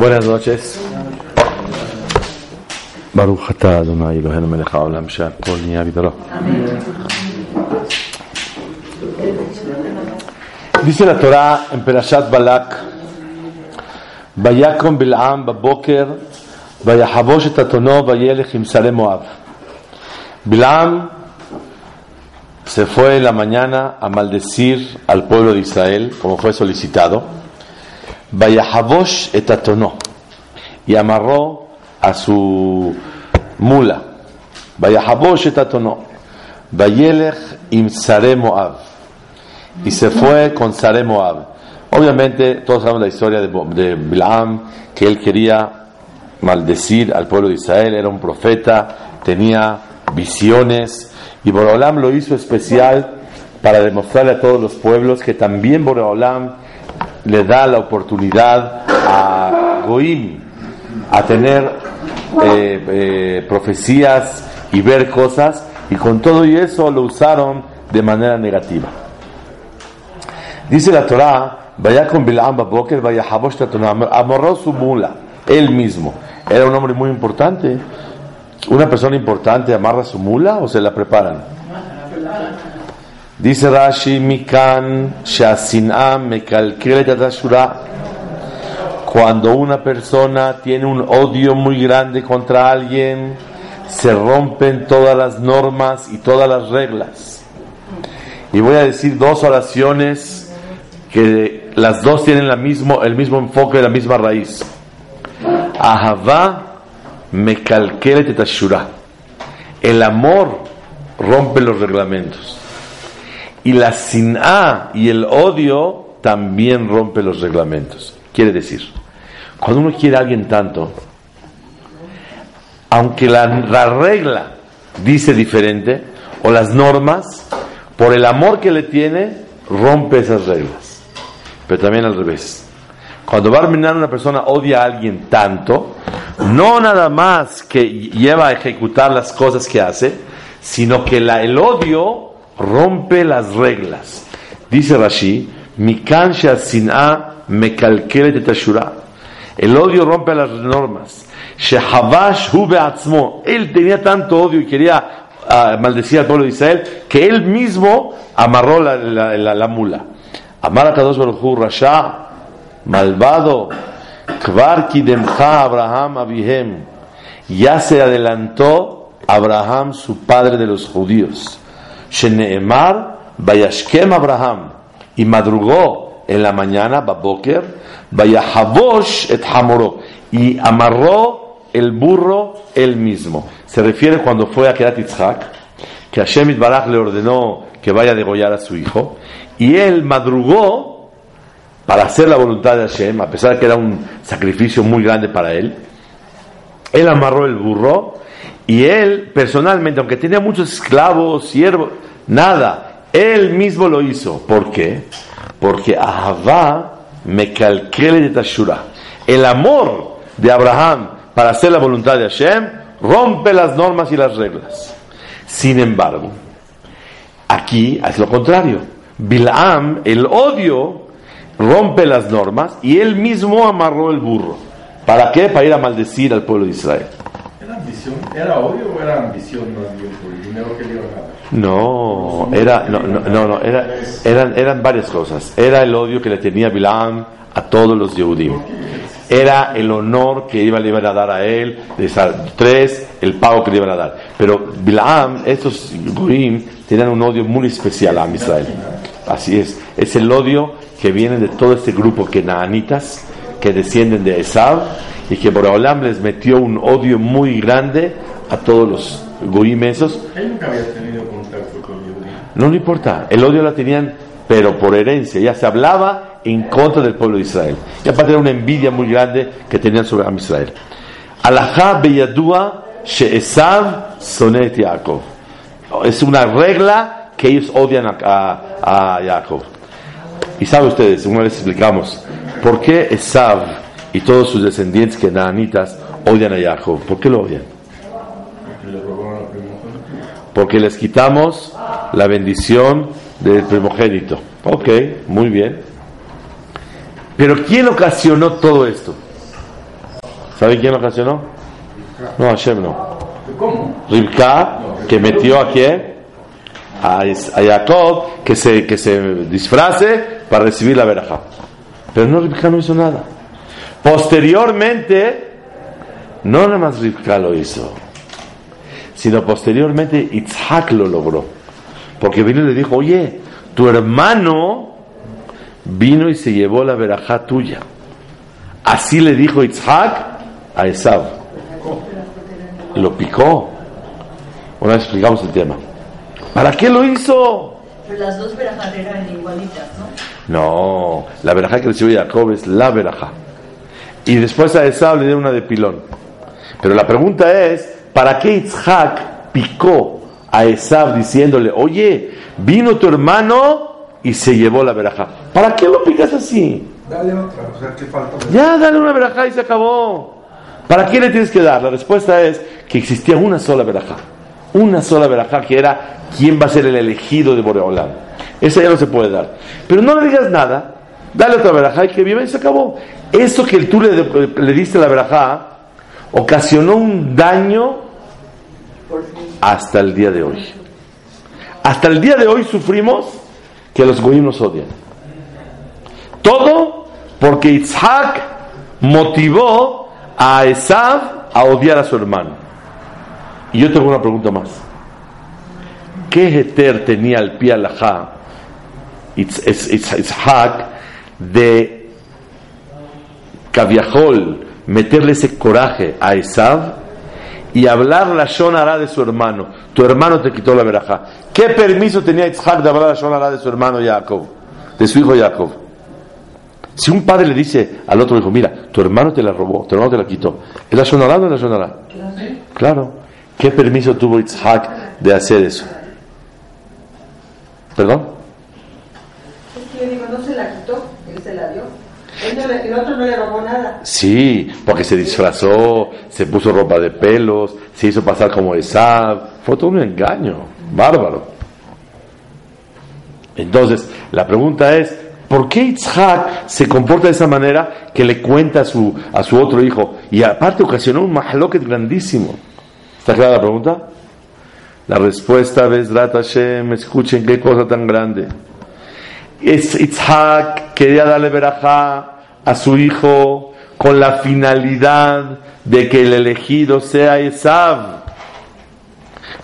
Buenas noches. Baruch atah Adonai Eloheinu melech haolam she'akol nהיה b'doro. Dice la Torah en Perashat Balak, Vayakom Bil'am baboker, Vayahabosh et atono, Vayelech im sare Moab. Bil'am se fue en la mañana a maldecir al pueblo de Israel, como fue solicitado. Vayahabosh et atono, y amarró a su mula. Vayahabosh et atono, Vayelech im sare Moab. Y se fue con Sare Moab. Obviamente, todos sabemos la historia de, de Bilam, que él quería maldecir al pueblo de Israel, era un profeta, tenía visiones, y Boreolam lo hizo especial para demostrarle a todos los pueblos que también Boreolam le da la oportunidad a Goim a tener eh, eh, profecías y ver cosas, y con todo y eso lo usaron de manera negativa. Dice la Torah, vaya con Bilam Baboker, vaya amarró su mula, él mismo. Era un hombre muy importante. ¿Una persona importante amarra su mula o se la preparan? Dice Rashi, Mikan, Shasinam, Mekalkelet Cuando una persona tiene un odio muy grande contra alguien, se rompen todas las normas y todas las reglas. Y voy a decir dos oraciones que las dos tienen la mismo, el mismo enfoque, la misma raíz. Ahavá mekalkelet tashura. El amor rompe los reglamentos. Y la sin'a y el odio también rompe los reglamentos. Quiere decir, cuando uno quiere a alguien tanto, aunque la, la regla dice diferente, o las normas, por el amor que le tiene, rompe esas reglas pero también al revés. Cuando Barminan una persona odia a alguien tanto, no nada más que lleva a ejecutar las cosas que hace, sino que la, el odio rompe las reglas. Dice Rashi, Mikan sin'a mekalkelet tashura. El odio rompe las normas. Shehabash hu be'atzmo. Él tenía tanto odio y quería uh, maldecir al pueblo de Israel que él mismo amarró la, la, la, la mula. Amar a Kadosh Rasha, malvado, Kvar Kidemcha Abraham Abihem, ya se adelantó Abraham, su padre de los judíos. Sheneemar, Bayashkem Abraham, y madrugó en la mañana, Baboker, et Hamoro, y amarró el burro él mismo. Se refiere cuando fue a Kerat Yitzhak, que Hashem Barach le ordenó que vaya a degollar a su hijo, y él madrugó para hacer la voluntad de Hashem, a pesar de que era un sacrificio muy grande para él. Él amarró el burro y él personalmente, aunque tenía muchos esclavos, siervos, nada, él mismo lo hizo. ¿Por qué? Porque Ahavá me calquele de Tashura. El amor de Abraham para hacer la voluntad de Hashem rompe las normas y las reglas. Sin embargo, aquí es lo contrario. Bilam, el odio, rompe las normas y él mismo amarró el burro. ¿Para qué? Para ir a maldecir al pueblo de Israel. ¿Era, ambición? ¿Era odio o era ambición por el dinero que le iban a dar? No, era, no, no, no, no era, eran, eran varias cosas. Era el odio que le tenía Bilam a todos los Yehudim. Era el honor que iba, le iban a dar a él, de tres, el pago que le iban a dar. Pero Bilam, estos Goim, tenían un odio muy especial a Israel. Así es, es el odio que viene de todo este grupo que naanitas, que descienden de Esab, y que Boraholam les metió un odio muy grande a todos los goim esos. Él nunca había tenido contacto con No le importa, el odio la tenían, pero por herencia, ya se hablaba en contra del pueblo de Israel. Y aparte era una envidia muy grande que tenían sobre Am Israel. Alajá beyadua she'esav sonet Yaakov. Es una regla que ellos odian a, a, Jacob. Y saben ustedes, una vez explicamos, ¿por qué Esav y todos sus descendientes que nanitas odian a Jacob? ¿Por qué lo odian? Porque les quitamos la bendición del primogénito. Ok, muy bien. Pero ¿quién ocasionó todo esto? ¿Sabe quién lo ocasionó? No, Hashem no. ¿Cómo? Ribka, que metió a quién? A, Jacob, que se, que se disfrace para recibir la veraja. Pero no, Ribka no hizo nada. Posteriormente, no nada más Ribka lo hizo, sino posteriormente Itzhak lo logró. Porque vino y le dijo, oye, tu hermano vino y se llevó la verajá tuya. Así le dijo Itzhak a Esaú. Lo picó. Vez explicamos el tema. ¿Para qué lo hizo? Pero las dos verajas eran igualitas, ¿no? No, la verajá que recibió Jacob es la verajá. Y después a Esaú le dio una de pilón. Pero la pregunta es, ¿para qué Itzhak picó a Esaú diciéndole, oye, vino tu hermano y se llevó la verajá? ¿Para qué lo picas así? Dale otra, o sea, ¿qué falta? Ya, dale una verajá y se acabó. ¿Para qué le tienes que dar? La respuesta es que existía una sola verajá. Una sola verajá que era quién va a ser el elegido de Boreolam. Esa ya no se puede dar. Pero no le digas nada. Dale otra verajá y que viva y se acabó. Eso que tú le, le diste la verajá ocasionó un daño hasta el día de hoy. Hasta el día de hoy sufrimos que los goyim nos odian. Todo porque Isaac motivó a Esav a odiar a su hermano. Y yo tengo una pregunta más. ¿Qué heter tenía el pie alajá Itz- Itz- Itz- Isaac de Caviajol meterle ese coraje a Esav y hablar la shonara de su hermano? Tu hermano te quitó la verajá. ¿Qué permiso tenía Isaac de hablar la shonara de su hermano Jacob? De su hijo Jacob. Si un padre le dice al otro hijo, mira, tu hermano te la robó, tu hermano te la quitó, ¿es la sonará o no es la sonará? Claro. ¿Qué permiso tuvo Isaac de hacer eso? ¿Perdón? Es que yo digo, no se la quitó, él se la dio. Él no le- el otro no le robó nada. Sí, porque se disfrazó, se puso ropa de pelos, se hizo pasar como Esab. Fue todo un engaño, bárbaro. Entonces, la pregunta es, ¿por qué Isaac se comporta de esa manera que le cuenta a su, a su otro hijo? Y aparte ocasionó un mahloket grandísimo. ¿Está clara la pregunta? La respuesta, Bezrat Hashem, escuchen qué cosa tan grande. Es- Isaac quería darle verajá a su hijo con la finalidad de que el elegido sea Esav.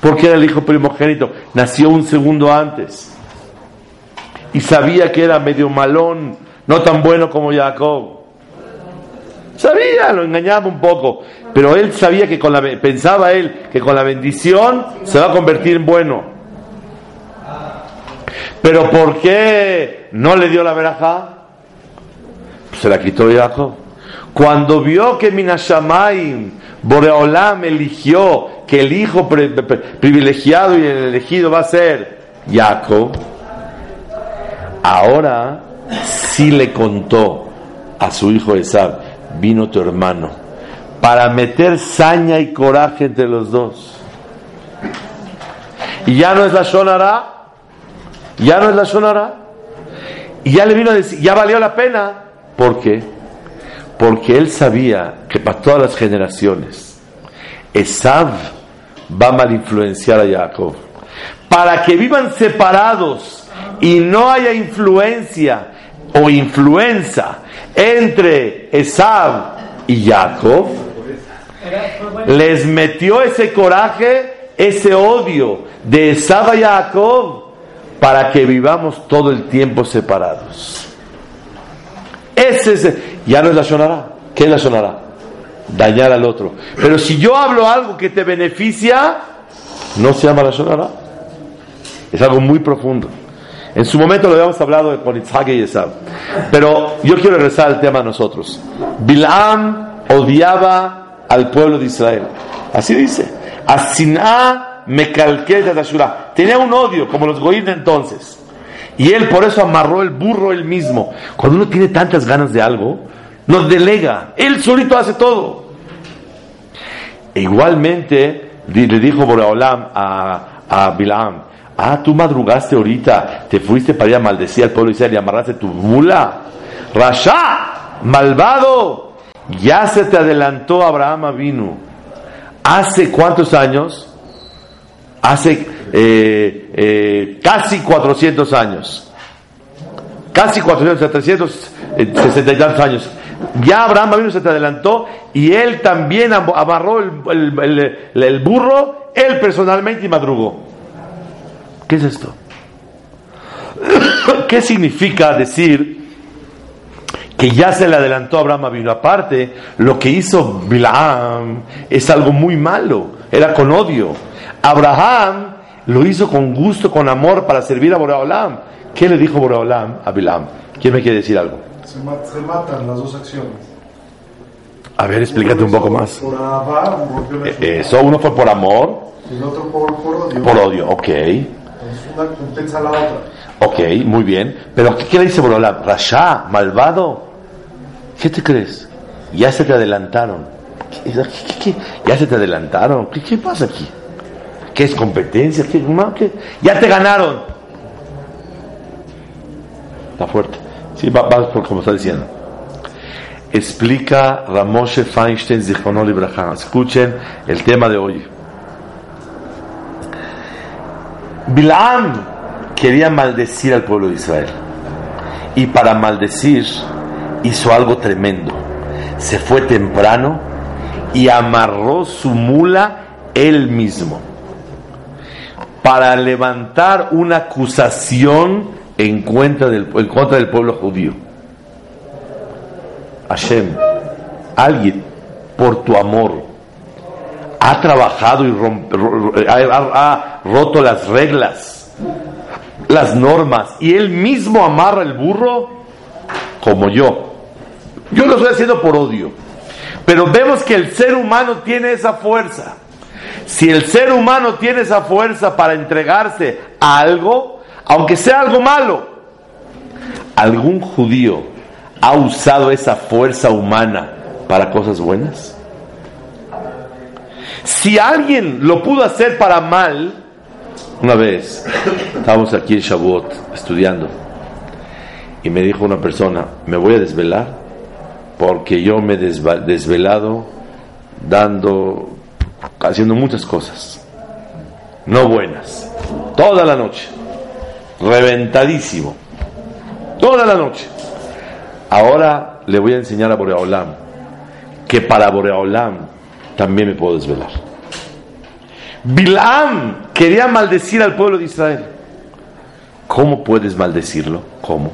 Porque era el hijo primogénito, nació un segundo antes. Y sabía que era medio malón, no tan bueno como Jacob. Sabía, lo engañaba un poco, pero él sabía que con la pensaba él que con la bendición se va a convertir en bueno. Pero ¿por qué no le dio la verajá? Pues se la quitó Jacob. Cuando vio que Minashamaim, Boreolam eligió que el hijo privilegiado y el elegido va a ser Jacob, ahora sí le contó a su hijo Esab, vino tu hermano, para meter saña y coraje entre los dos. Y ya no es la Shonara, ya no es la Shonara, y ya le vino a decir, ya valió la pena. ¿Por qué? Porque él sabía que para todas las generaciones, Esav va a mal influenciar a Jacob. Para que vivan separados y no haya influencia o influenza entre Esav y Jacob, les metió ese coraje, ese odio de Esav a Jacob para que vivamos todo el tiempo separados. Ese es, ya no es la sonará. ¿Qué es la sonará? Dañar al otro. Pero si yo hablo algo que te beneficia, no se llama la sonará. Es algo muy profundo. En su momento lo habíamos hablado con Itzhak y Esab. Pero yo quiero regresar al tema a nosotros. Bilam odiaba al pueblo de Israel. Así dice. Asiná me calqué de Tashura. Tenía un odio, como los goín de entonces. Y él por eso amarró el burro él mismo. Cuando uno tiene tantas ganas de algo, nos delega. Él solito hace todo. E igualmente le dijo Boreolam a, a Bilam, ah, tú madrugaste ahorita, te fuiste para ir a maldecir al pueblo de Israel y amarraste tu mula. Rasha, malvado. ya se te adelantó Abraham vino. ¿Hace cuántos años? Hace eh, eh, casi 400 años. Casi 400, 360 y tantos años. Ya Abraham vino se te adelantó y él también amarró el burro, él personalmente y madrugó. ¿Qué es esto? ¿Qué significa decir que ya se le adelantó a Abraham vino. Aparte, lo que hizo Bilam es algo muy malo, era con odio. Abraham lo hizo con gusto, con amor para servir a Boreolam. ¿Qué le dijo Boreolam a Bilam? ¿Quién me quiere decir algo? Se, matan las dos acciones. A ver, explícate un poco más. Por eh, Eso, uno fue por amor. Y el otro por, odio. Por odio, ok. Una compensa la otra. Ok, muy bien. Pero ¿qué le dice Boreolam? Rasha, malvado. ¿Qué te crees? Ya se te adelantaron. ya se te adelantaron. ¿Qué, pasa aquí? ¿Qué es competencia? ¿Qué, Ya te ganaron. Está fuerte. Sí, va, por como está diciendo. Explica Ramoshe Feinstein Zichonol Ibrahim. Escuchen el tema de hoy. Bilam quería maldecir al pueblo de Israel. Y para maldecir hizo algo tremendo. Se fue temprano y amarró su mula él mismo para levantar una acusación en contra del, pueblo judío. Hashem, alguien por tu amor ha trabajado y ha roto las reglas, las normas, y él mismo amarra el burro como yo. Yo lo estoy haciendo por odio. Pero vemos que el ser humano tiene esa fuerza. Si el ser humano tiene esa fuerza para entregarse a algo, aunque sea algo malo, ¿algún judío ha usado esa fuerza humana para cosas buenas? Si alguien lo pudo hacer para mal, una vez estábamos aquí en Shavuot estudiando y me dijo una persona, me voy a desvelar porque yo me he desvelado dando, haciendo muchas cosas, no buenas, toda la noche, reventadísimo, toda la noche. Ahora le voy a enseñar a Boreolam que para Boreolam también me puedo desvelar. Bilam quería maldecir al pueblo de Israel. ¿Cómo puedes maldecirlo? ¿Cómo?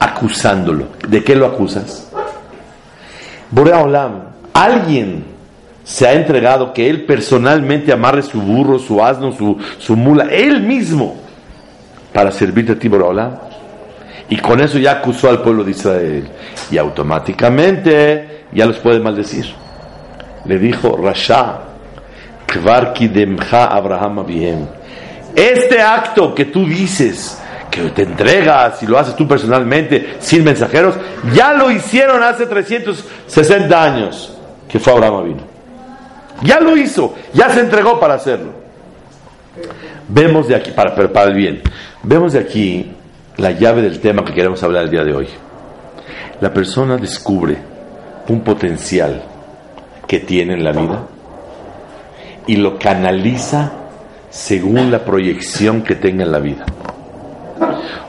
Acusándolo. ¿De qué lo acusas? Borea Olam, alguien se ha entregado que él personalmente amarre su burro, su asno, su, mula, él mismo, para servirte a ti, Borea Olam. Y con eso ya acusó al pueblo de Israel. Y automáticamente ya los puede maldecir. Le dijo, Rasha, Abraham. Este acto que tú dices, que te entregas y lo haces tú personalmente, sin mensajeros, ya lo hicieron hace 360 años que fue Abraham vino. Ya lo hizo, ya se entregó para hacerlo. Vemos de aquí, para, para el bien, vemos de aquí la llave del tema que queremos hablar el día de hoy. La persona descubre un potencial que tiene en la vida y lo canaliza según la proyección que tenga en la vida.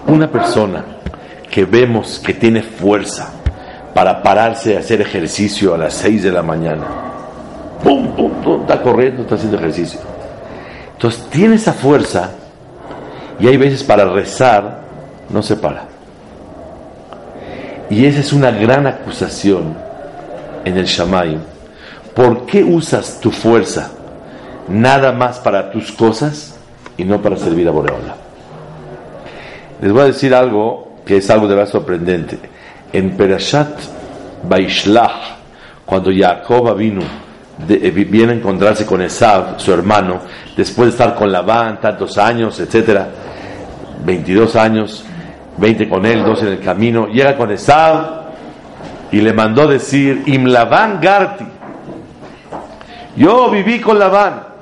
Una persona que vemos que tiene fuerza para pararse a hacer ejercicio a las 6 de la mañana, pum, pum, pum, está corriendo, está haciendo ejercicio. Entonces tiene esa fuerza y hay veces para rezar no se para. Y esa es una gran acusación en el Shammai. ¿Por qué usas tu fuerza nada más para tus cosas y no para servir a Boreola? Les voy a decir algo que es algo de verdad sorprendente. En Perashat Baishlach, cuando Jacob vino, eh, viene a encontrarse con Esav, su hermano, después de estar con Labán tantos años, etcétera, 22 años, 20 con él, 12 en el camino, llega con Esav y le mandó decir, Im Labán Garti, yo viví con Labán,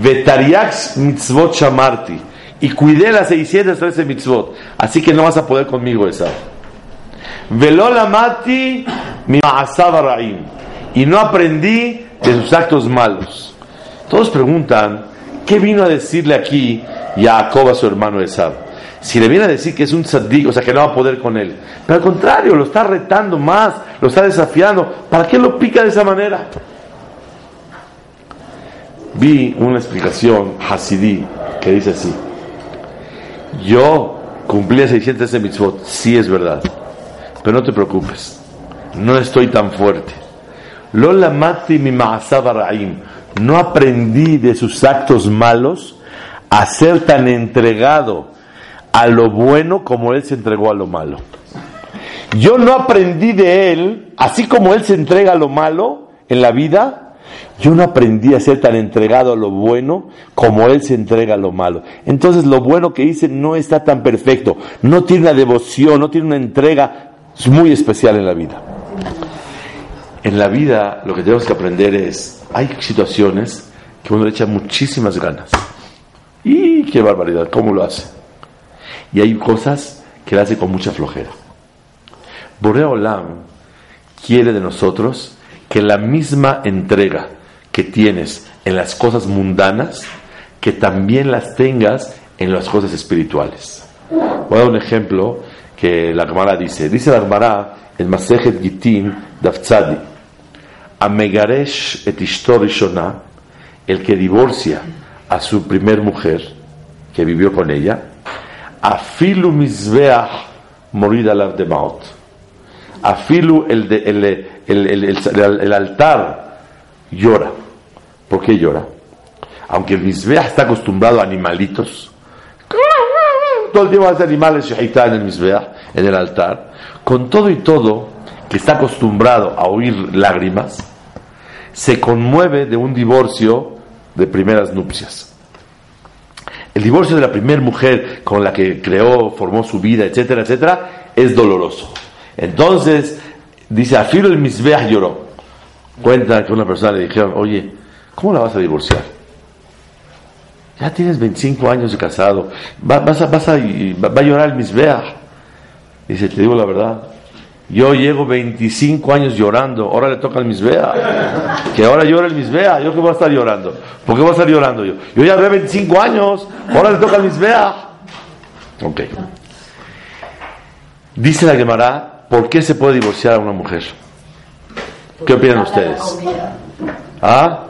Vetariax mitzvot shamarti, y cuidé las 613 mitzvot. Así que no vas a poder conmigo, esa. Velola mati mi ra'im. Y no aprendí de sus actos malos. Todos preguntan, ¿qué vino a decirle aquí Jacob a su hermano Esab? Si le viene a decir que es un sadí, o sea, que no va a poder con él. Pero al contrario, lo está retando más, lo está desafiando. ¿Para qué lo pica de esa manera? Vi una explicación hasidí que dice así. Yo cumplí 613 mitzvot, sí es verdad. Pero no te preocupes, no estoy tan fuerte. Lola mati mi No aprendí de sus actos malos a ser tan entregado a lo bueno como él se entregó a lo malo. Yo no aprendí de él, así como él se entrega a lo malo en la vida, yo no aprendí a ser tan entregado a lo bueno como él se entrega a lo malo. Entonces lo bueno que hice no está tan perfecto, no tiene una devoción, no tiene una entrega muy especial en la vida. En la vida lo que tenemos que aprender es, hay situaciones que uno le echa muchísimas ganas. Y qué barbaridad, ¿cómo lo hace? Y hay cosas que le hace con mucha flojera. Borea Olam quiere de nosotros que la misma entrega que tienes en las cosas mundanas, que también las tengas en las cosas espirituales. Voy a dar un ejemplo que la Gemara dice. Dice la Gemara en Masejet Gitin Dafzadi, Amegaresh et Rishona, el que divorcia a su primer mujer, que vivió con ella, Afilu Mizbeach morir al de Maot. Afilu el, el, el, el altar llora. ¿Por qué llora? Aunque el Mizbeach está acostumbrado a animalitos, todo el tiempo hace animales en el Mizbeach, en el altar, con todo y todo, que está acostumbrado a oír lágrimas, se conmueve de un divorcio de primeras nupcias. El divorcio de la primera mujer con la que creó, formó su vida, etcétera, etcétera, es doloroso. Entonces, dice, afilo el Mizbeach lloró. Cuenta que una persona le dijeron, oye, ¿Cómo la vas a divorciar? Ya tienes 25 años de casado. Va, vas a, va, a llorar el misbea. Dice, te digo la verdad. Yo llevo 25 años llorando. Ahora le toca al misbea. Que ahora llora el misbea. ¿Yo qué voy a estar llorando? ¿Por qué voy a estar llorando yo? Yo ya llevo 25 años. Ahora le toca al misbea. Ok. Dice la Gemara, ¿por qué se puede divorciar a una mujer? ¿Qué opinan ustedes? ¿Ah?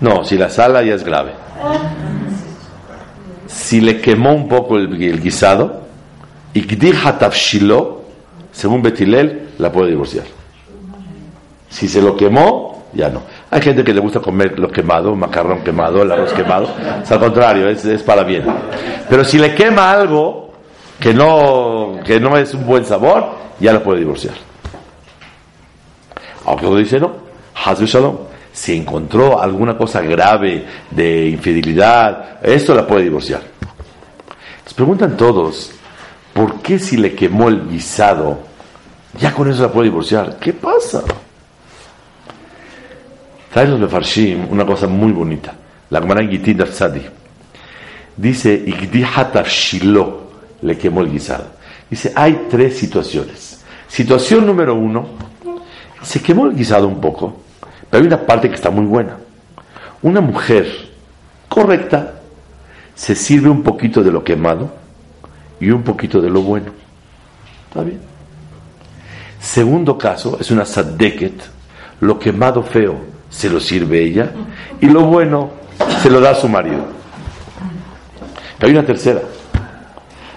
No, si la sala ya es grave. Si le quemó un poco el, guisado, y tafshilo, según Betilel, la puede divorciar. Si se lo quemó, ya no. Hay gente que le gusta comer lo quemado, macarrón quemado, el arroz quemado. Es al contrario, es, es, para bien. Pero si le quema algo que no, que no es un buen sabor, ya la puede divorciar. Aunque uno dice no. Si encontró alguna cosa grave de infidelidad, esto la puede divorciar. Les preguntan todos, ¿por qué si le quemó el guisado, ya con eso la puede divorciar? ¿Qué pasa? Trae los Mefarshim una cosa muy bonita. La Gemara en Sadi dice, Shilo le quemó el guisado. Dice, hay tres situaciones. Situación número uno, se quemó el guisado un poco pero hay una parte que está muy buena. Una mujer correcta se sirve un poquito de lo quemado y un poquito de lo bueno. ¿Está bien? Segundo caso, es una sadeket. Lo quemado feo se lo sirve ella y lo bueno se lo da a su marido. Hay una tercera.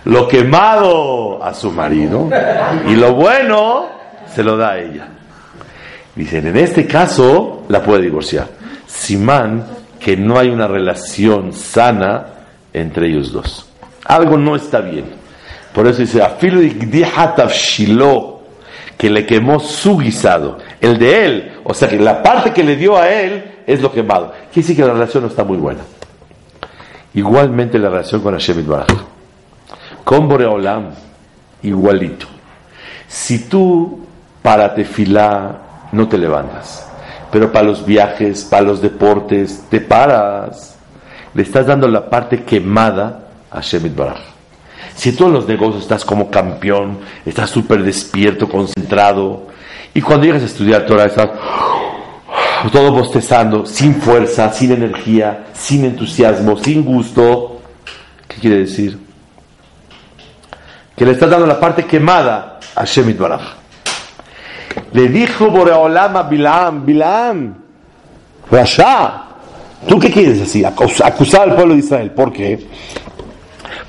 Lo quemado a su marido y lo bueno se lo da a ella. Dicen, en este caso la puede divorciar. Simán, que no hay una relación sana entre ellos dos. Algo no está bien. Por eso dice, shilo, que le quemó su guisado, el de él. O sea que la parte que le dio a él es lo quemado. Quiere decir que la relación no está muy buena. Igualmente la relación con Hashem Baraj. Con Boreolam, igualito. Si tú para tefilá no te levantas. Pero para los viajes, para los deportes, te paras. Le estás dando la parte quemada a Shemit Baraj. Si en todos los negocios estás como campeón, estás súper despierto, concentrado, y cuando llegas a estudiar Torah estás todo bostezando, sin fuerza, sin energía, sin entusiasmo, sin gusto, ¿qué quiere decir? Que le estás dando la parte quemada a Shemit Baraj. Le dijo Boreolam a Bilam, Bilam, Rasha, ¿tú qué quieres decir? Acusar al pueblo de Israel. ¿Por qué?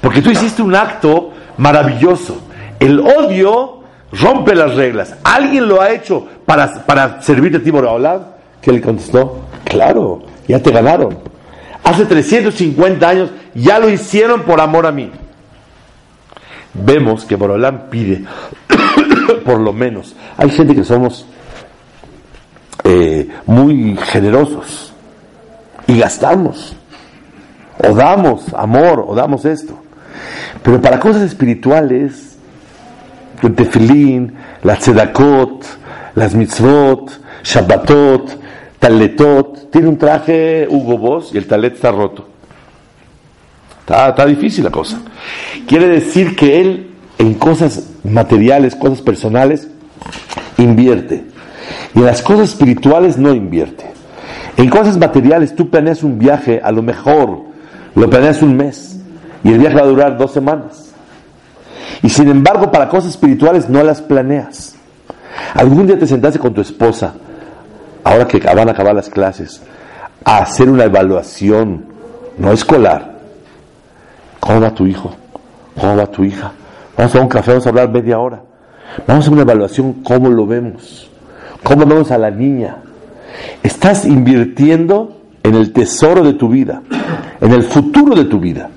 Porque tú hiciste un acto maravilloso. El odio rompe las reglas. ¿Alguien lo ha hecho para, para servirte a ti, Boreolam? ¿Qué le contestó? Claro, ya te ganaron. Hace 350 años ya lo hicieron por amor a mí. Vemos que Borolán pide, por lo menos, hay gente que somos eh, muy generosos y gastamos, o damos amor, o damos esto. Pero para cosas espirituales, el tefilín, la tzedakot, las mitzvot, shabbatot, taletot, tiene un traje Hugo Boss y el talet está roto. Está, difícil la cosa. Quiere decir que él en cosas materiales, cosas personales, invierte. Y en las cosas espirituales no invierte. En cosas materiales tú planeas un viaje, a lo mejor lo planeas un mes y el viaje va a durar dos semanas. Y sin embargo para cosas espirituales no las planeas. Algún día te sentaste con tu esposa ahora que van a acabar las clases, a hacer una evaluación, no escolar. ¿Cómo va tu hijo? ¿Cómo va tu hija? Vamos a un café, vamos a hablar media hora. Vamos a una evaluación, ¿cómo lo vemos? ¿Cómo vemos a la niña? Estás invirtiendo en el tesoro de tu vida, en el futuro de tu vida.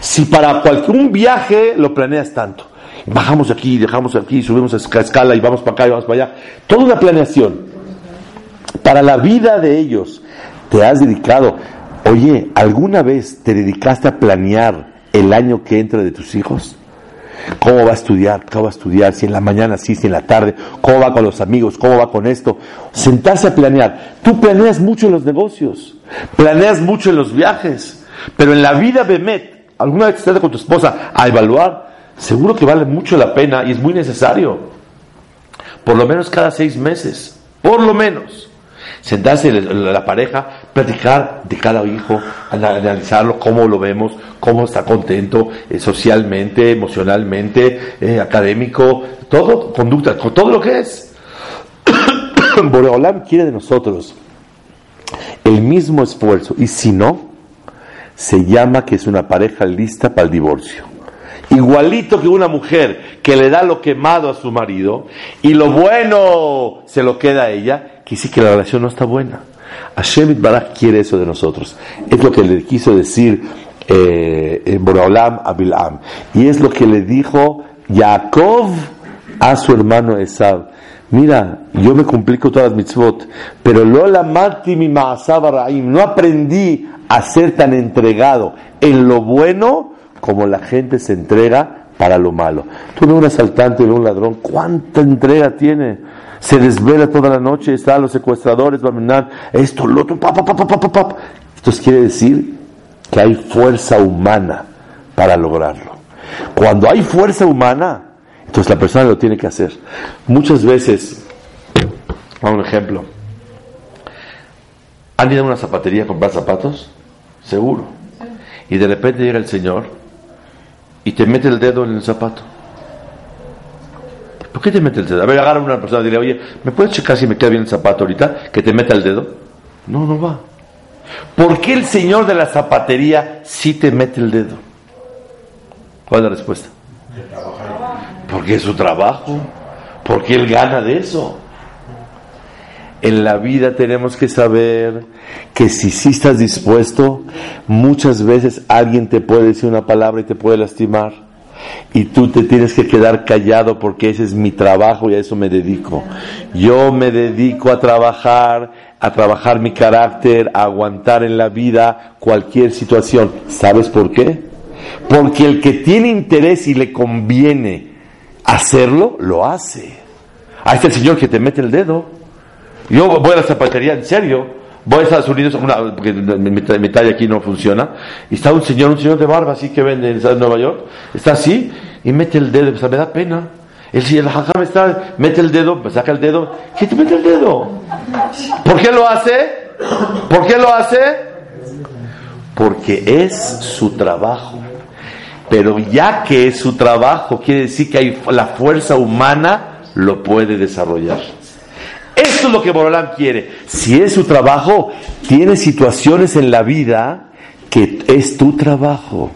Si para cualquier viaje lo planeas tanto, bajamos aquí, dejamos aquí, subimos a escala y vamos para acá y vamos para allá, toda una planeación para la vida de ellos, te has dedicado. Oye, ¿alguna vez te dedicaste a planear el año que entra de tus hijos? ¿Cómo va a estudiar? ¿Cómo va a estudiar? Si en la mañana sí, si en la tarde. ¿Cómo va con los amigos? ¿Cómo va con esto? Sentarse a planear. Tú planeas mucho en los negocios. Planeas mucho en los viajes. Pero en la vida Bemet, ¿alguna vez estás con tu esposa a evaluar? Seguro que vale mucho la pena y es muy necesario. Por lo menos cada seis meses. Por lo menos sentarse la pareja, platicar de cada hijo, analizarlo, cómo lo vemos, cómo está contento eh, socialmente, emocionalmente, eh, académico, todo, conducta, con todo lo que es. Boreolam quiere de nosotros el mismo esfuerzo y si no, se llama que es una pareja lista para el divorcio. Igualito que una mujer que le da lo quemado a su marido y lo bueno se lo queda a ella, quiere que la relación no está buena. Hashem Barak quiere eso de nosotros. Es lo que le quiso decir eh, Boraolam a Bilam. Y es lo que le dijo Jacob a su hermano Esab. Mira, yo me complico todas las mitzvot, pero Lola Mati mi no aprendí a ser tan entregado en lo bueno como la gente se entrega para lo malo. Tú ves un asaltante, ves un ladrón, ¿cuánta entrega tiene? Se desvela toda la noche, están los secuestradores, va esto, lo otro, pa, pa, pa, pa, pa, Entonces quiere decir que hay fuerza humana para lograrlo. Cuando hay fuerza humana, entonces la persona lo tiene que hacer. Muchas veces, a un ejemplo, ¿han ido a una zapatería a comprar zapatos? Seguro. Y de repente llega el Señor y te mete el dedo en el zapato. ¿Por qué te mete el dedo? A ver, agarra una persona y dile, oye, ¿me puedes checar si me queda bien el zapato ahorita? Que te meta el dedo. No, no va. ¿Por qué el señor de la zapatería sí te mete el dedo? ¿Cuál es la respuesta? Porque es su trabajo. Porque él gana de eso. En la vida tenemos que saber que si sí estás dispuesto, muchas veces alguien te puede decir una palabra y te puede lastimar y tú te tienes que quedar callado porque ese es mi trabajo y a eso me dedico. Yo me dedico a trabajar, a trabajar mi carácter, a aguantar en la vida cualquier situación. ¿Sabes por qué? Porque el que tiene interés y le conviene hacerlo, lo hace. Ahí está el Señor que te mete el dedo. Yo voy a la zapatería, en serio. Voy a Estados Unidos, porque mi, talla aquí no funciona, y está un señor, un señor de barba así que vende en Nueva York, está así, y mete el dedo, o sea, me da pena. El, el hajam está, mete el dedo, me saca el dedo, ¿qué te mete el dedo? ¿Por qué lo hace? ¿Por qué lo hace? Porque es su trabajo. Pero ya que es su trabajo, quiere decir que hay la fuerza humana lo puede desarrollar. Esto es lo que Borolam quiere. Si es su trabajo, tiene situaciones en la vida que es tu trabajo.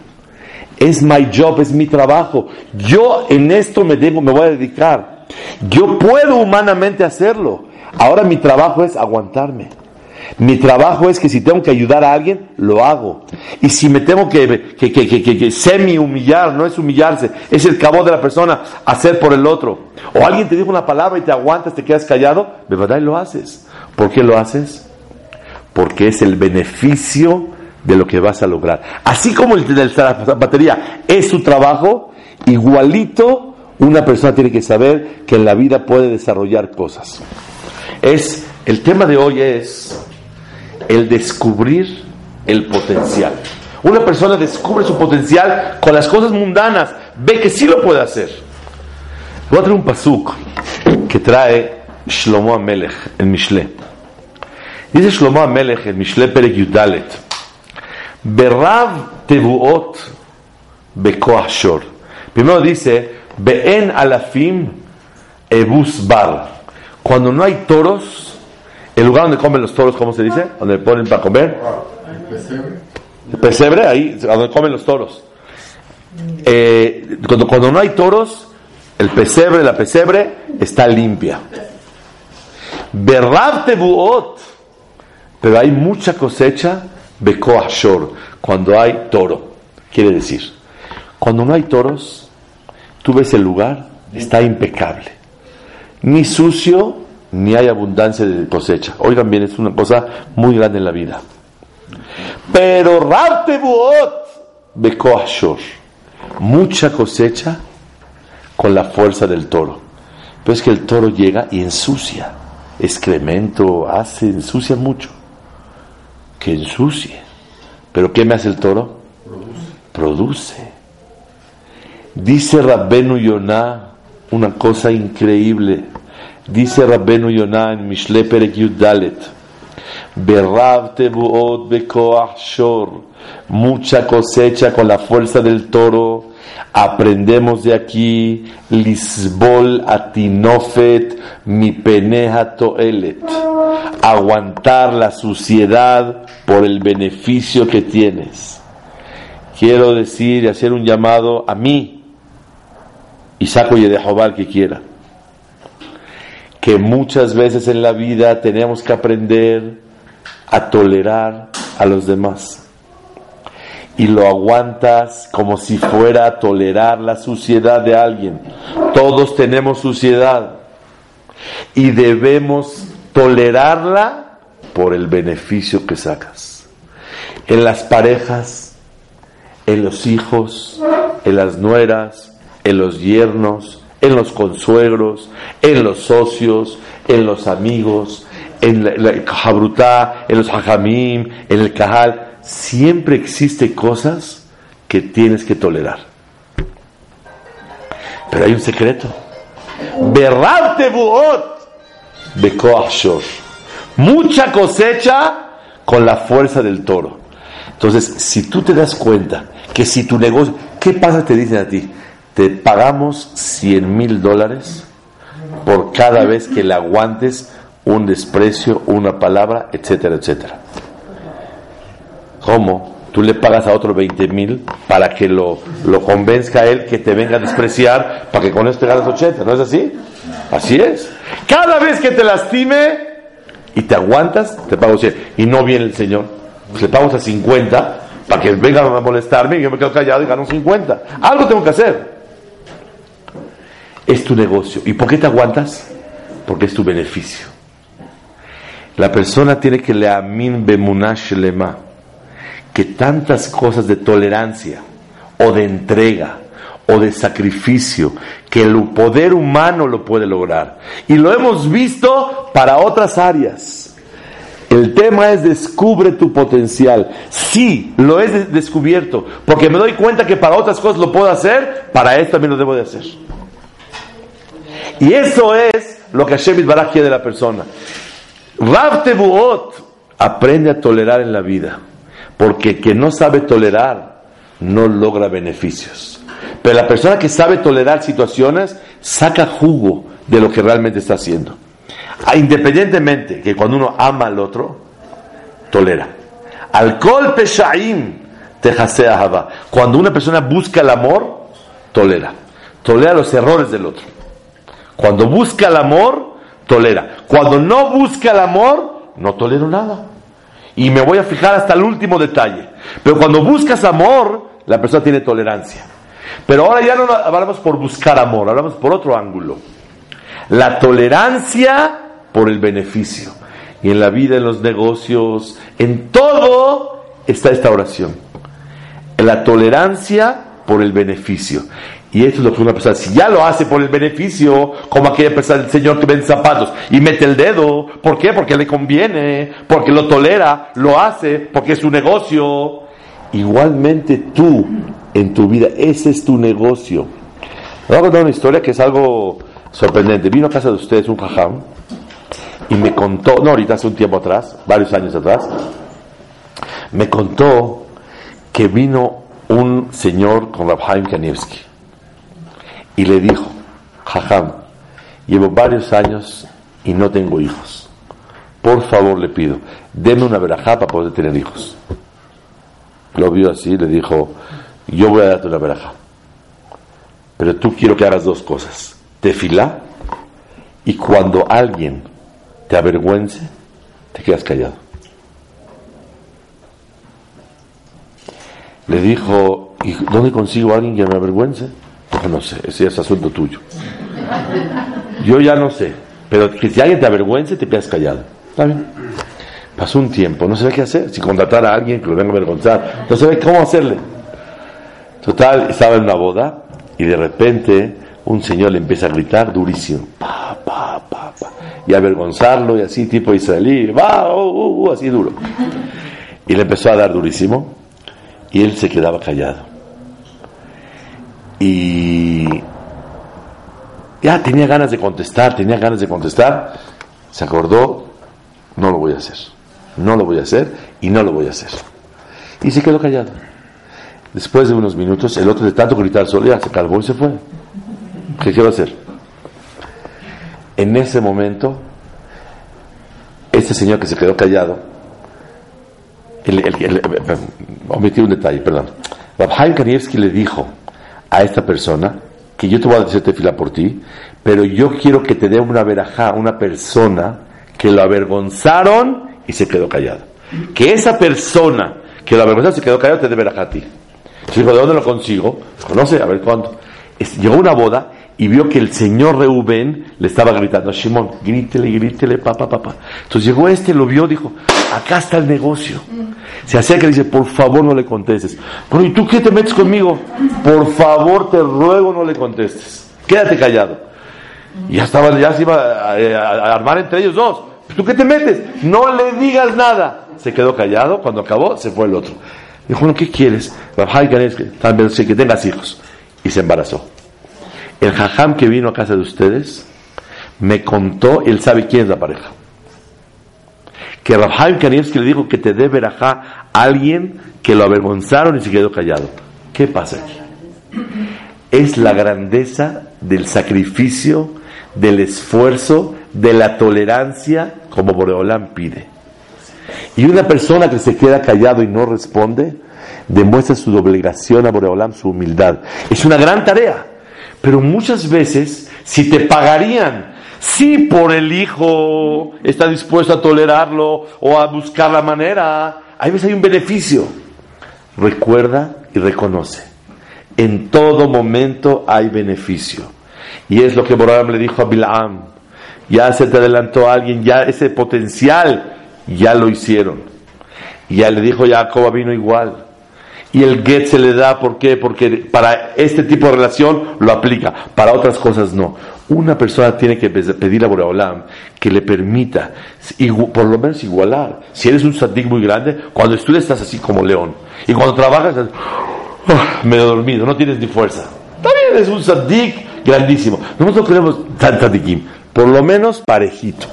Es my job, es mi trabajo. Yo en esto me debo, me voy a dedicar. Yo puedo humanamente hacerlo. Ahora mi trabajo es aguantarme. Mi trabajo es que si tengo que ayudar a alguien, lo hago. Y si me tengo que, que, que, que semi humillar, no es humillarse, es el cabo de la persona, hacer por el otro. O alguien te dijo una palabra y te aguantas, te quedas callado, de verdad lo haces. ¿Por qué lo haces? Porque es el beneficio de lo que vas a lograr. Así como el de la batería es su trabajo, igualito una persona tiene que saber que en la vida puede desarrollar cosas. Es el tema de hoy es el descubrir el potencial. Una persona descubre su potencial con las cosas mundanas, ve que sí lo puede hacer. Voy a traer un pasuk que trae Shlomo Amelech en Mishle. Dice Shlomo Amelech en Mishle Perek Yudalet, Berav tevuot bekoach shor. Primero dice, Be'en alafim ebus bar. Cuando no hay toros, el lugar donde comen los toros, ¿cómo se dice? Donde ponen para comer. El pesebre. ahí, donde comen los toros. Eh, cuando, cuando no hay toros, el pesebre, la pesebre, está limpia. Berrab tebuot. Pero hay mucha cosecha, bekoashor, cuando hay toro. Quiere decir, cuando no hay toros, tú ves el lugar, está impecable. Ni sucio, ni hay abundancia de cosecha. Oigan bien, es una cosa muy grande en la vida. Pero Rabtebuot Bekoashor, mucha cosecha con la fuerza del toro. Pero es que el toro llega y ensucia, excremento, hace, ensucia mucho. Que ensucie. Pero ¿qué me hace el toro? Produce. Produce. Dice Rabbenu Yonah una cosa increíble. Dice Rabbenu Yonah en Mishle Perek Yudalet, Berrab tebuot bekoach shor, mucha cosecha con la fuerza del toro. Aprendemos de aquí, Lisbol atinofet mi toelet, aguantar la suciedad por el beneficio que tienes. Quiero decir y hacer un llamado a mí, y saco y de Jobal que quiera que muchas veces en la vida tenemos que aprender a tolerar a los demás. Y lo aguantas como si fuera a tolerar la suciedad de alguien. Todos tenemos suciedad y debemos tolerarla por el beneficio que sacas. En las parejas, en los hijos, en las nueras, en los yernos, en los consuegros, en los socios, en los amigos, en la, en los hajamim, en el kahal. Siempre existe cosas que tienes que tolerar. Pero hay un secreto. Berrarte buot Mucha cosecha con la fuerza del toro. Entonces, si tú te das cuenta que si tu negocio, ¿qué pasa? Te dicen a ti, te pagamos 100 mil dólares por cada vez que le aguantes un desprecio, una palabra, etcétera, etcétera. ¿Cómo? Tú le pagas a otro 20 mil para que lo, lo convenzca a él que te venga a despreciar, para que con esto te ganas 80, ¿no es así? Así es. Cada vez que te lastime y te aguantas, te pago 100. Y no viene el Señor. Pues le pago a 50 para que venga a molestarme y yo me quedo callado y gano 50. Algo tengo que hacer es tu negocio. ¿Y por qué te aguantas? Porque es tu beneficio. La persona tiene que leamin bemunash lema, que tantas cosas de tolerancia o de entrega o de sacrificio que el poder humano lo puede lograr. Y lo hemos visto para otras áreas. El tema es descubre tu potencial. Sí, lo he des- descubierto, porque me doy cuenta que para otras cosas lo puedo hacer, para esto también lo debo de hacer. Y eso es lo que Hashem Baraj quiere de la persona. Rav Tebuot aprende a tolerar en la vida, porque quien no sabe tolerar no logra beneficios. Pero la persona que sabe tolerar situaciones saca jugo de lo que realmente está haciendo. Ah, Independientemente que cuando uno ama al otro, tolera. Alcohol peshaim tejasea. Cuando una persona busca el amor, tolera. Tolera los errores del otro. Cuando busca el amor, tolera. Cuando no busca el amor, no tolero nada. Y me voy a fijar hasta el último detalle. Pero cuando buscas amor, la persona tiene tolerancia. Pero ahora ya no hablamos por buscar amor, hablamos por otro ángulo. La tolerancia por el beneficio. Y en la vida, en los negocios, en todo está esta oración. La tolerancia por el beneficio. Y esto es lo que una persona, si ya lo hace por el beneficio, como aquella persona, el señor que vende zapatos y mete el dedo, ¿por qué? Porque le conviene, porque lo tolera, lo hace, porque es su negocio. Igualmente tú, en tu vida, ese es tu negocio. Voy a contar una historia que es algo sorprendente. Vino a casa de ustedes un jajam y me contó, no ahorita, hace un tiempo atrás, varios años atrás, me contó que vino un señor con Rabhaim Kanievski y le dijo, Jajam, llevo varios años y no tengo hijos. Por favor le pido, deme una verajá para poder tener hijos. Lo vio así, le dijo, yo voy a darte una verajá. Pero tú quiero que hagas dos cosas. Tefilá y cuando alguien te avergüence, te quedas callado. Le dijo, ¿y dónde consigo a alguien que me avergüence? No sé, ese es asunto tuyo. Yo ya no sé, pero que si alguien te avergüence, te quedas callado. Está bien. Pasó un tiempo, no sabía qué hacer, si contratar a alguien que lo venga a avergonzar, no sabía cómo hacerle. Total, estaba en una boda y de repente un señor le empieza a gritar durísimo, pa, pa, pa, pa, y avergonzarlo y así, tipo israelí, va, uh, uh, uh, así duro. Y le empezó a dar durísimo y él se quedaba callado. Y ya tenía ganas de contestar, tenía ganas de contestar, se acordó, no lo voy a hacer, no lo voy a hacer y no lo voy a hacer. Y se quedó callado. Después de unos minutos, el otro de tanto gritar solo ya se calvó y se fue. ¿Qué quiero hacer? En ese momento, este señor que se quedó callado, el, un detalle, perdón. Rabhaim Kanievski le dijo a esta persona que yo te voy a decir fila por ti, pero yo quiero que te dé una verajá, una persona que lo avergonzaron y se quedó callado. Que esa persona que lo avergonzaron se quedó callado te dé verajá a ti. Entonces dijo, ¿de dónde lo consigo? No sé, a ver cuándo. Llegó una boda y vio que el señor Reubén le estaba gritando a Shimón, grítele, grítele, papá, papá. Entonces llegó este, lo vio, dijo, acá está el negocio. Se acerca y dice, por favor no le contestes. Bueno, ¿y tú qué te metes conmigo? Por favor, te ruego no le contestes. Quédate callado. Y ya estaba, ya se iba a, armar entre ellos dos. ¿Tú qué te metes? No le digas nada. Se quedó callado, cuando acabó, se fue el otro. Dijo, ¿qué quieres? También que tengas hijos. Y se embarazó. El jajam que vino a casa de ustedes me contó, él sabe quién es la pareja. Que Rabhaim Kanievski le dijo que te dé verajá a alguien que lo avergonzaron y se quedó callado. ¿Qué pasa aquí? Es la grandeza del sacrificio, del esfuerzo, de la tolerancia, como Boreolán pide. Y una persona que se queda callado y no responde, demuestra su obligación a Boreolam, su humildad. Es una gran tarea. Pero muchas veces, si te pagarían, si por el hijo está dispuesto a tolerarlo o a buscar la manera, hay veces hay un beneficio. Recuerda y reconoce. En todo momento hay beneficio. Y es lo que Boreolam le dijo a Bilaam. Ya se te adelantó alguien, ya ese potencial ya lo hicieron. Ya le dijo Jacob vino igual. Y el get se le da, ¿por qué? Porque para este tipo de relación lo aplica, para otras cosas no. Una persona tiene que pedir a Boreolam que le permita, por lo menos igualar. Si eres un sadik muy grande, cuando estudias estás así como león. Y cuando trabajas, estás oh, medio dormido, no tienes ni fuerza. También eres un sadik grandísimo. Nosotros queremos tan sadikim, por lo menos parejito.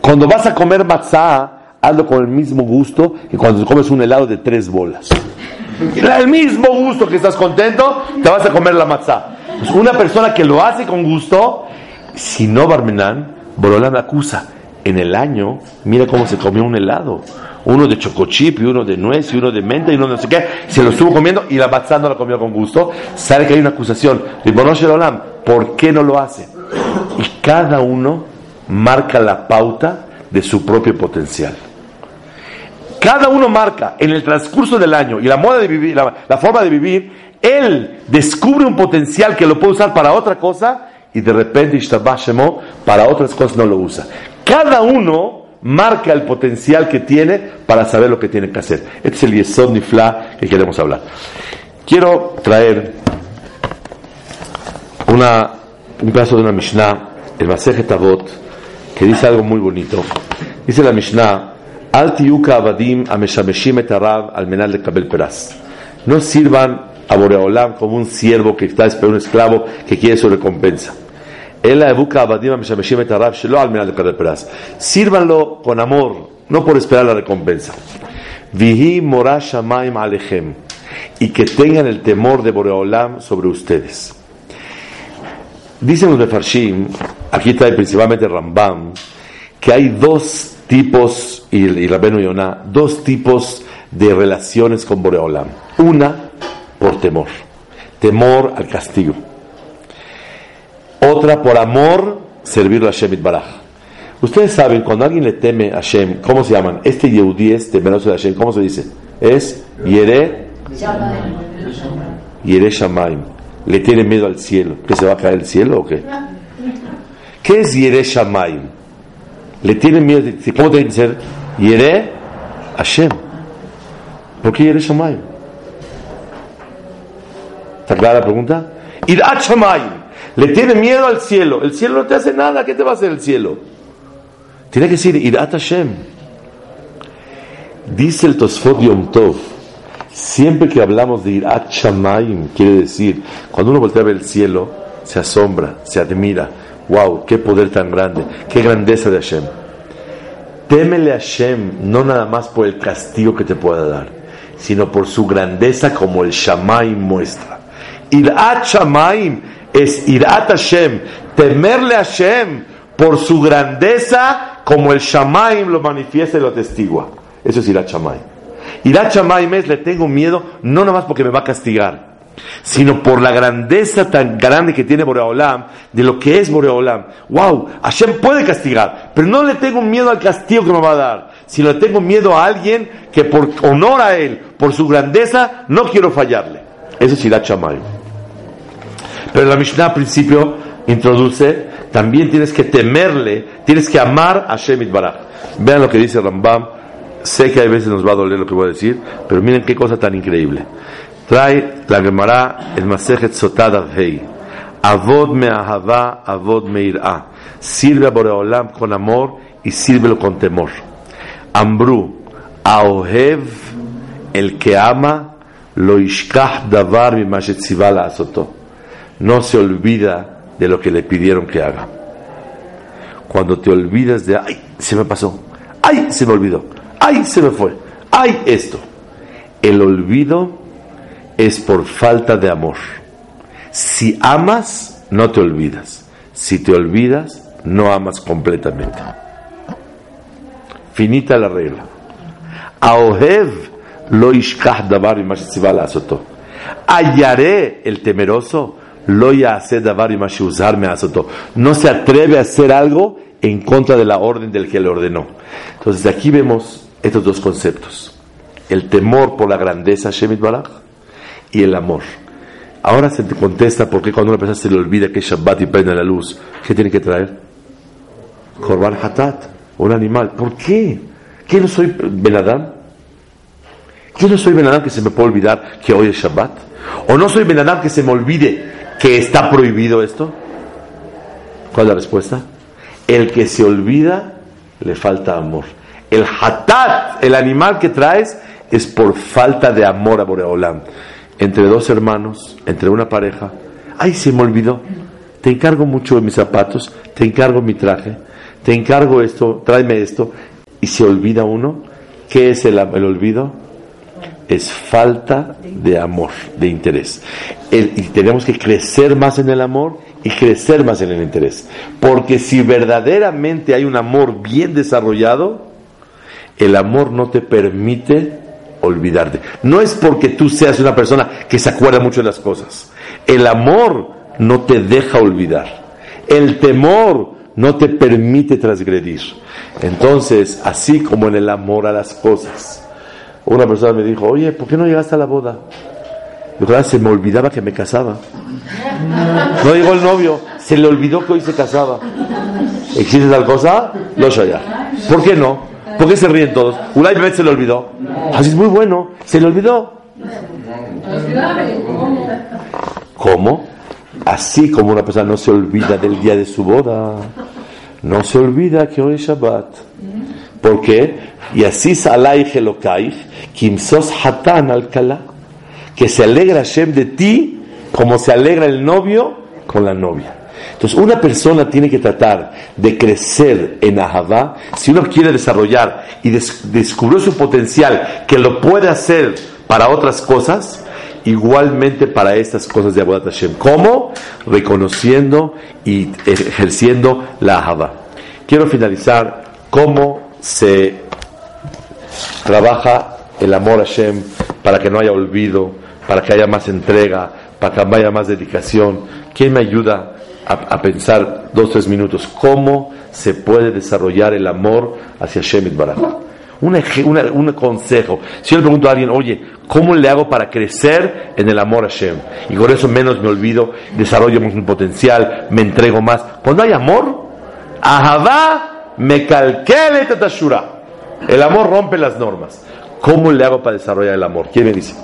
Cuando vas a comer matzah, hazlo con el mismo gusto que cuando comes un helado de tres bolas. El mismo gusto que estás contento, te vas a comer la matzah. Pues una persona que lo hace con gusto, si no Barmenán, Borolán acusa. En el año, mira cómo se comió un helado. Uno de chocochip, y uno de nuez, y uno de menta, y uno de no sé qué. Se lo estuvo comiendo y la matzah no la comió con gusto. Sabe que hay una acusación. ¿por qué no lo hace? Y cada uno marca la pauta de su propio potencial. Cada uno marca en el transcurso del año y la moda de vivir, la, forma de vivir, él descubre un potencial que lo puede usar para otra cosa y de repente para otras cosas no lo usa. Cada uno marca el potencial que tiene para saber lo que tiene que hacer. Este es el Yesod Nifla que queremos hablar. Quiero traer una, un pedazo de una Mishnah, el Masejet Avot, que dice algo muy bonito. Dice la Mishnah, Al abadim ameshameshim et al menal de kabel peras. No sirvan a Boreolam como un siervo que está esperando un esclavo que quiere su recompensa. El ebuka abadim ameshameshim et shelo al menal de peras. Sírvanlo con amor, no por esperar la recompensa. Vihi morash shamayim alechem. Y que tengan el temor de Boreolam sobre ustedes. Dicen los Mefarshim, aquí trae principalmente Rambam, que hay dos tipos, y, y Rabenu Yonah, dos tipos de relaciones con Boreolam. Una, por temor, temor al castigo. Otra, por amor, servirlo a Hashem Baraj. Ustedes saben, cuando alguien le teme a Hashem, ¿cómo se llaman? Este Yehudi es temeroso de Hashem, ¿cómo se dice? Es Yere, Yere Shamaim le tiene miedo al cielo. ¿Que se va a caer el cielo o qué? ¿Qué es Yere Shamayim? Le tiene miedo. ¿Cómo que ser? Yere Hashem. ¿Por qué Yere Shamayim? ¿Está clara la pregunta? Irat Shamayim. Le tiene miedo al cielo. El cielo no te hace nada. ¿Qué te va a hacer el cielo? Tiene que decir Irat Hashem. Dice el Tosfot Yom Tov Siempre que hablamos de Irat Shamayim, quiere decir, cuando uno voltea a ver el cielo, se asombra, se admira. ¡Wow! ¡Qué poder tan grande! ¡Qué grandeza de Hashem! Témele a Hashem no nada más por el castigo que te pueda dar, sino por su grandeza como el Shamayim muestra. Irat Shamayim es Irat Hashem, temerle a Hashem por su grandeza como el Shamayim lo manifiesta y lo testigua. Eso es Irat Shamayim. Irat mes le tengo miedo, no nada más porque me va a castigar, sino por la grandeza tan grande que tiene Boreolam, de lo que es Boreolam. Wow, Hashem puede castigar, pero no le tengo miedo al castigo que me va a dar, sino le tengo miedo a alguien que por honor a él, por su grandeza, no quiero fallarle. Eso es Irat Pero la Mishnah al principio introduce, también tienes que temerle, tienes que amar a Hashem Itbaraj. Vean lo que dice Rambam Sé que a veces nos va a doler lo que voy a decir, pero miren qué cosa tan increíble. Trae la Gemara el Masejet Sotada Hei. Avod me ahava, avod me irá. Sirve a Boreolam con amor y sírvelo con temor. Ambru, aohev, el que ama, lo ishkah davar mi la azoto. No se olvida de lo que le pidieron que haga. Cuando te olvidas de, ay, se me pasó, ay, se me olvidó ¡Ay, se me fue! ¡Ay, esto! El olvido es por falta de amor. Si amas, no te olvidas. Si te olvidas, no amas completamente. Finita la regla. Aohev lo ishkah davar. Hallaré el temeroso lo yace davar y me azoto. No se atreve a hacer algo en contra de la orden del que le ordenó. Entonces aquí vemos estos dos conceptos. El temor por la grandeza Shemit Baraj y el amor. Ahora se te contesta por qué cuando una persona se le olvida que es Shabbat y prende la luz, ¿qué tiene que traer? Korban Hatat, un animal. ¿Por qué? ¿Qué no soy Benadam? Yo no soy Benadam que se me puede olvidar que hoy es Shabbat. O no soy Benadam que se me olvide que está prohibido esto. ¿Cuál es la respuesta? El que se olvida le falta amor. El hatat, el animal que traes, es por falta de amor a Boreolam. Entre dos hermanos, entre una pareja. Ay, se me olvidó. Te encargo mucho de mis zapatos, te encargo mi traje, te encargo esto, tráeme esto. Y se olvida uno. ¿Qué es el, el olvido? Es falta de amor, de interés. y tenemos que crecer más en el amor y crecer más en el interés. Porque si verdaderamente hay un amor bien desarrollado, el amor no te permite olvidarte. No es porque tú seas una persona que se acuerda mucho de las cosas. El amor no te deja olvidar. El temor no te permite transgredir. Entonces, así como en el amor a las cosas. Una persona me dijo, oye, ¿por qué no llegaste a la boda? Ah, se me olvidaba que me casaba. No llegó el novio, se le olvidó que hoy se casaba. ¿Existe tal cosa? No ya. ¿Por qué no? ¿Por qué se ríen todos? Ulay vez se le olvidó. Así es muy bueno, se le olvidó. ¿Cómo? Así como una persona no se olvida del día de su boda, no se olvida que hoy es Shabbat. ¿Por qué? Y así salai kim sos hatan al que se alegra Hashem de ti como se alegra el novio con la novia. Entonces, una persona tiene que tratar de crecer en Ahavá, si uno quiere desarrollar y descubrió su potencial, que lo puede hacer para otras cosas, igualmente para estas cosas de Abodat Hashem. ¿Cómo? Reconociendo y ejerciendo la Ahavá. Quiero finalizar cómo se trabaja el amor a Hashem para que no haya olvido, para que haya más entrega, para que haya más dedicación. ¿Quién me ayuda a, pensar dos, tres minutos cómo se puede desarrollar el amor hacia Shemit Barak? Un, consejo. Si yo le pregunto a alguien, oye, ¿cómo le hago para crecer en el amor a Shem? Y con eso menos me olvido, desarrollo mi potencial, me entrego más. Cuando hay amor, Ahavá me calquele tatashura. El amor rompe las normas. ¿Cómo le hago para desarrollar el amor? ¿Quién me dice?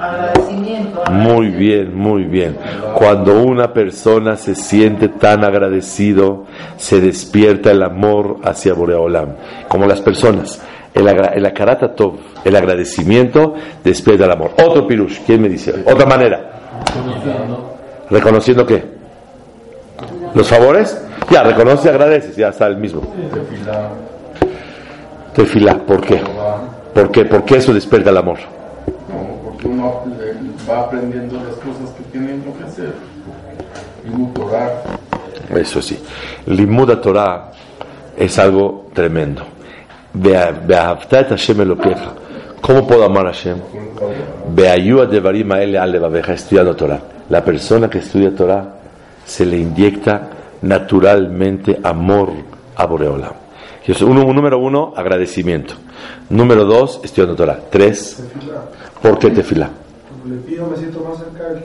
Agradecimiento. Muy bien, muy bien. Cuando una persona se siente tan agradecido, se despierta el amor hacia Boreolam. Como las personas. El, el akarata el agradecimiento, despierta el amor. Otro pirush, ¿quién me dice? Otra manera. ¿Reconociendo qué? ¿Los favores? Ya, reconoce y agradeces, ya está el mismo. Tefilá, ¿por qué? ¿Por qué? ¿Por qué eso despierta el amor? Uno va aprendiendo las cosas que tiene que hacer. Limud Torah. Eso sí. Limud Torah es algo tremendo. ¿Cómo puedo amar a Hashem? estudiando Torah. La persona que estudia Torah se le inyecta naturalmente amor a Boreolam. Uno, número uno, agradecimiento. Número dos, estudiando Torah. Tres, ¿por qué tefilá? Le pido, me siento más cerca de él.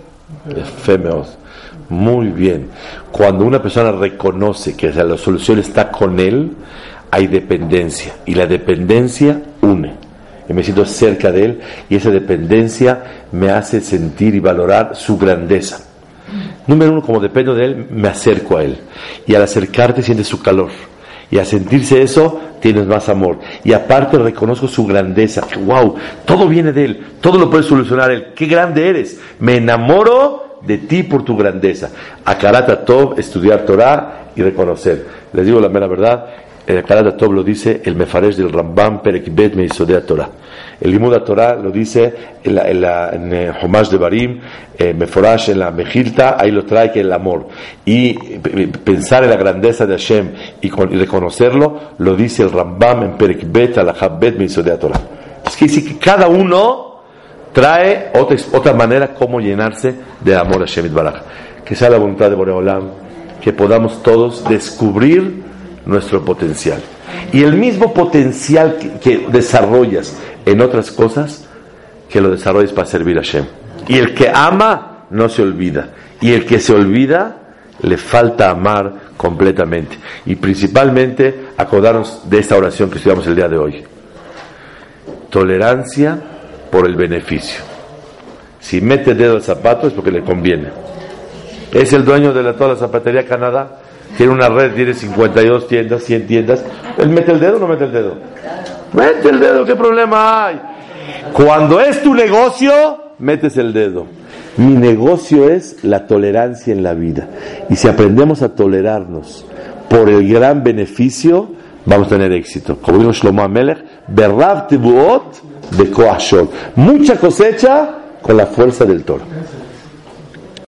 Muy bien. Cuando una persona reconoce que la solución está con él, hay dependencia. Y la dependencia une. Y me siento cerca de él y esa dependencia me hace sentir y valorar su grandeza. Número uno, como dependo de él, me acerco a él. Y al acercarte sientes su calor y a sentirse eso, tienes más amor. Y aparte reconozco su grandeza. wow, todo viene de Él, todo lo puede solucionar Él. Qué grande eres. Me enamoro de ti por tu grandeza. Akarata Tov, estudiar Torah y reconocer. Les digo la mera verdad, el Akarata Tov lo dice el Mefaresh del Rambam Perekbet Meisodea Torah. El Limuda Torah lo dice en, la, en, la, en eh, de Barim, eh, Meforash en la Mejilta, ahí lo trae que el amor. Y pensar en la grandeza de Hashem y, reconocerlo, lo dice el Rambam en Perikbet, Alahabet, Meisodea Torah. Es que dice que cada uno trae otra, otra manera como llenarse de amor a Hashem Baraj. Que sea la voluntad de Boreolam, que podamos todos descubrir nuestro potencial. Y el mismo potencial que, desarrollas en otras cosas, que lo desarrolles para servir a Hashem. Y el que ama no se olvida. Y el que se olvida le falta amar completamente. Y principalmente acordarnos de esta oración que estudiamos el día de hoy. Tolerancia por el beneficio. Si mete el dedo al zapato es porque le conviene. Es el dueño de la, toda la zapatería Canadá. Tiene una red, tiene 52 tiendas, 100 tiendas. ¿Él mete el dedo o no mete el dedo? Mete el dedo, ¿qué problema hay? Cuando es tu negocio, metes el dedo. Mi negocio es la tolerancia en la vida. Y si aprendemos a tolerarnos por el gran beneficio, vamos a tener éxito. Como dijo Shlomo Amelech, Berrav Tebuot de. Mucha cosecha con la fuerza del toro.